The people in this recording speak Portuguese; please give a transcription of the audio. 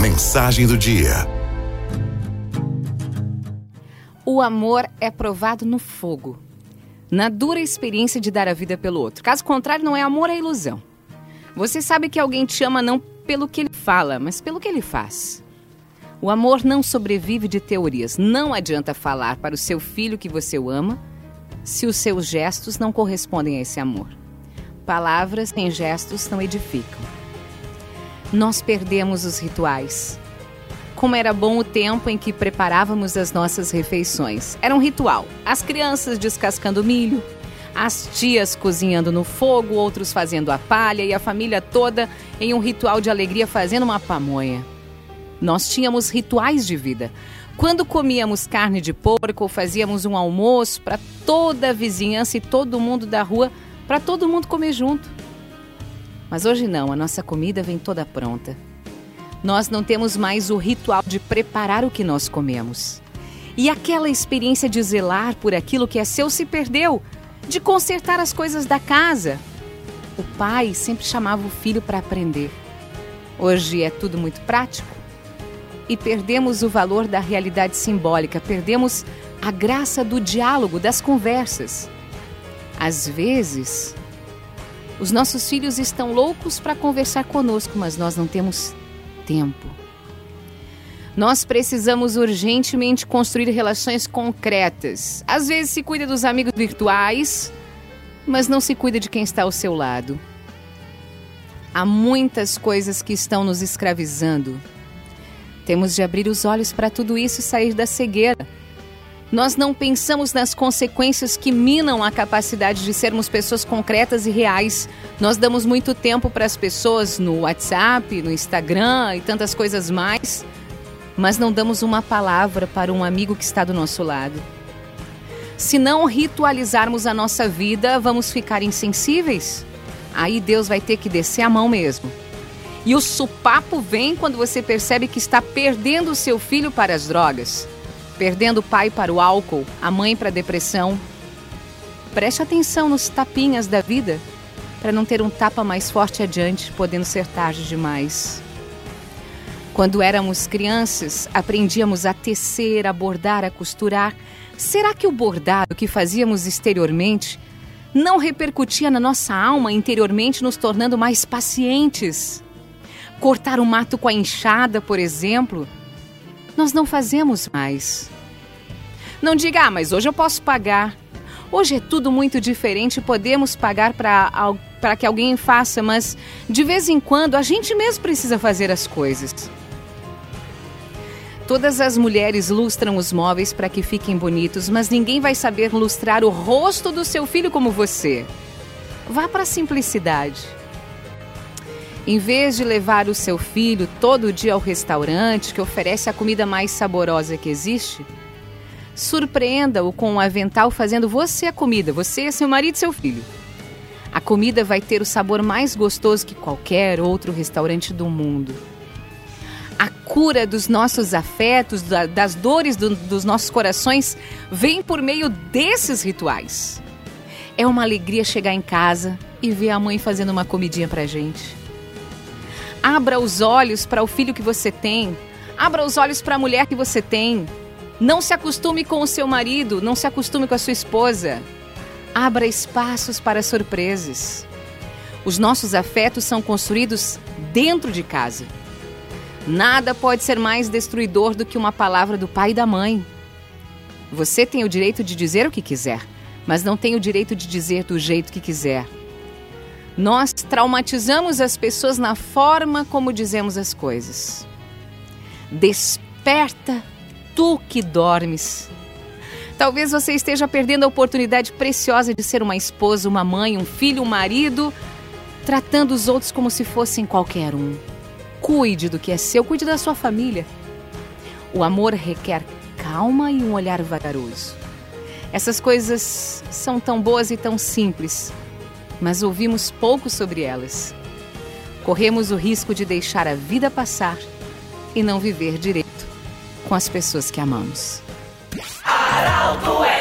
Mensagem do dia. O amor é provado no fogo, na dura experiência de dar a vida pelo outro. Caso contrário, não é amor, é ilusão. Você sabe que alguém te ama não pelo que ele fala, mas pelo que ele faz. O amor não sobrevive de teorias. Não adianta falar para o seu filho que você o ama se os seus gestos não correspondem a esse amor. Palavras sem gestos não edificam. Nós perdemos os rituais. Como era bom o tempo em que preparávamos as nossas refeições. Era um ritual. As crianças descascando milho, as tias cozinhando no fogo, outros fazendo a palha e a família toda em um ritual de alegria fazendo uma pamonha. Nós tínhamos rituais de vida. Quando comíamos carne de porco fazíamos um almoço para toda a vizinhança e todo mundo da rua, para todo mundo comer junto. Mas hoje não, a nossa comida vem toda pronta. Nós não temos mais o ritual de preparar o que nós comemos. E aquela experiência de zelar por aquilo que é seu se perdeu, de consertar as coisas da casa. O pai sempre chamava o filho para aprender. Hoje é tudo muito prático e perdemos o valor da realidade simbólica, perdemos a graça do diálogo, das conversas. Às vezes, os nossos filhos estão loucos para conversar conosco, mas nós não temos tempo. Nós precisamos urgentemente construir relações concretas. Às vezes se cuida dos amigos virtuais, mas não se cuida de quem está ao seu lado. Há muitas coisas que estão nos escravizando. Temos de abrir os olhos para tudo isso e sair da cegueira. Nós não pensamos nas consequências que minam a capacidade de sermos pessoas concretas e reais. Nós damos muito tempo para as pessoas no WhatsApp, no Instagram e tantas coisas mais, mas não damos uma palavra para um amigo que está do nosso lado. Se não ritualizarmos a nossa vida, vamos ficar insensíveis. Aí Deus vai ter que descer a mão mesmo. E o supapo vem quando você percebe que está perdendo o seu filho para as drogas perdendo o pai para o álcool, a mãe para a depressão. Preste atenção nos tapinhas da vida para não ter um tapa mais forte adiante, podendo ser tarde demais. Quando éramos crianças, aprendíamos a tecer, a bordar, a costurar. Será que o bordado que fazíamos exteriormente não repercutia na nossa alma interiormente, nos tornando mais pacientes? Cortar o mato com a enxada, por exemplo, nós não fazemos mais. Não diga, ah, mas hoje eu posso pagar. Hoje é tudo muito diferente, podemos pagar para que alguém faça, mas de vez em quando a gente mesmo precisa fazer as coisas. Todas as mulheres lustram os móveis para que fiquem bonitos, mas ninguém vai saber lustrar o rosto do seu filho como você. Vá para a simplicidade. Em vez de levar o seu filho todo dia ao restaurante que oferece a comida mais saborosa que existe, surpreenda-o com um avental fazendo você a comida, você, seu marido e seu filho. A comida vai ter o sabor mais gostoso que qualquer outro restaurante do mundo. A cura dos nossos afetos, das dores do, dos nossos corações, vem por meio desses rituais. É uma alegria chegar em casa e ver a mãe fazendo uma comidinha pra gente Abra os olhos para o filho que você tem. Abra os olhos para a mulher que você tem. Não se acostume com o seu marido, não se acostume com a sua esposa. Abra espaços para surpresas. Os nossos afetos são construídos dentro de casa. Nada pode ser mais destruidor do que uma palavra do pai e da mãe. Você tem o direito de dizer o que quiser, mas não tem o direito de dizer do jeito que quiser. Nós traumatizamos as pessoas na forma como dizemos as coisas. Desperta, tu que dormes. Talvez você esteja perdendo a oportunidade preciosa de ser uma esposa, uma mãe, um filho, um marido, tratando os outros como se fossem qualquer um. Cuide do que é seu, cuide da sua família. O amor requer calma e um olhar vagaroso. Essas coisas são tão boas e tão simples mas ouvimos pouco sobre elas. Corremos o risco de deixar a vida passar e não viver direito com as pessoas que amamos. Aralto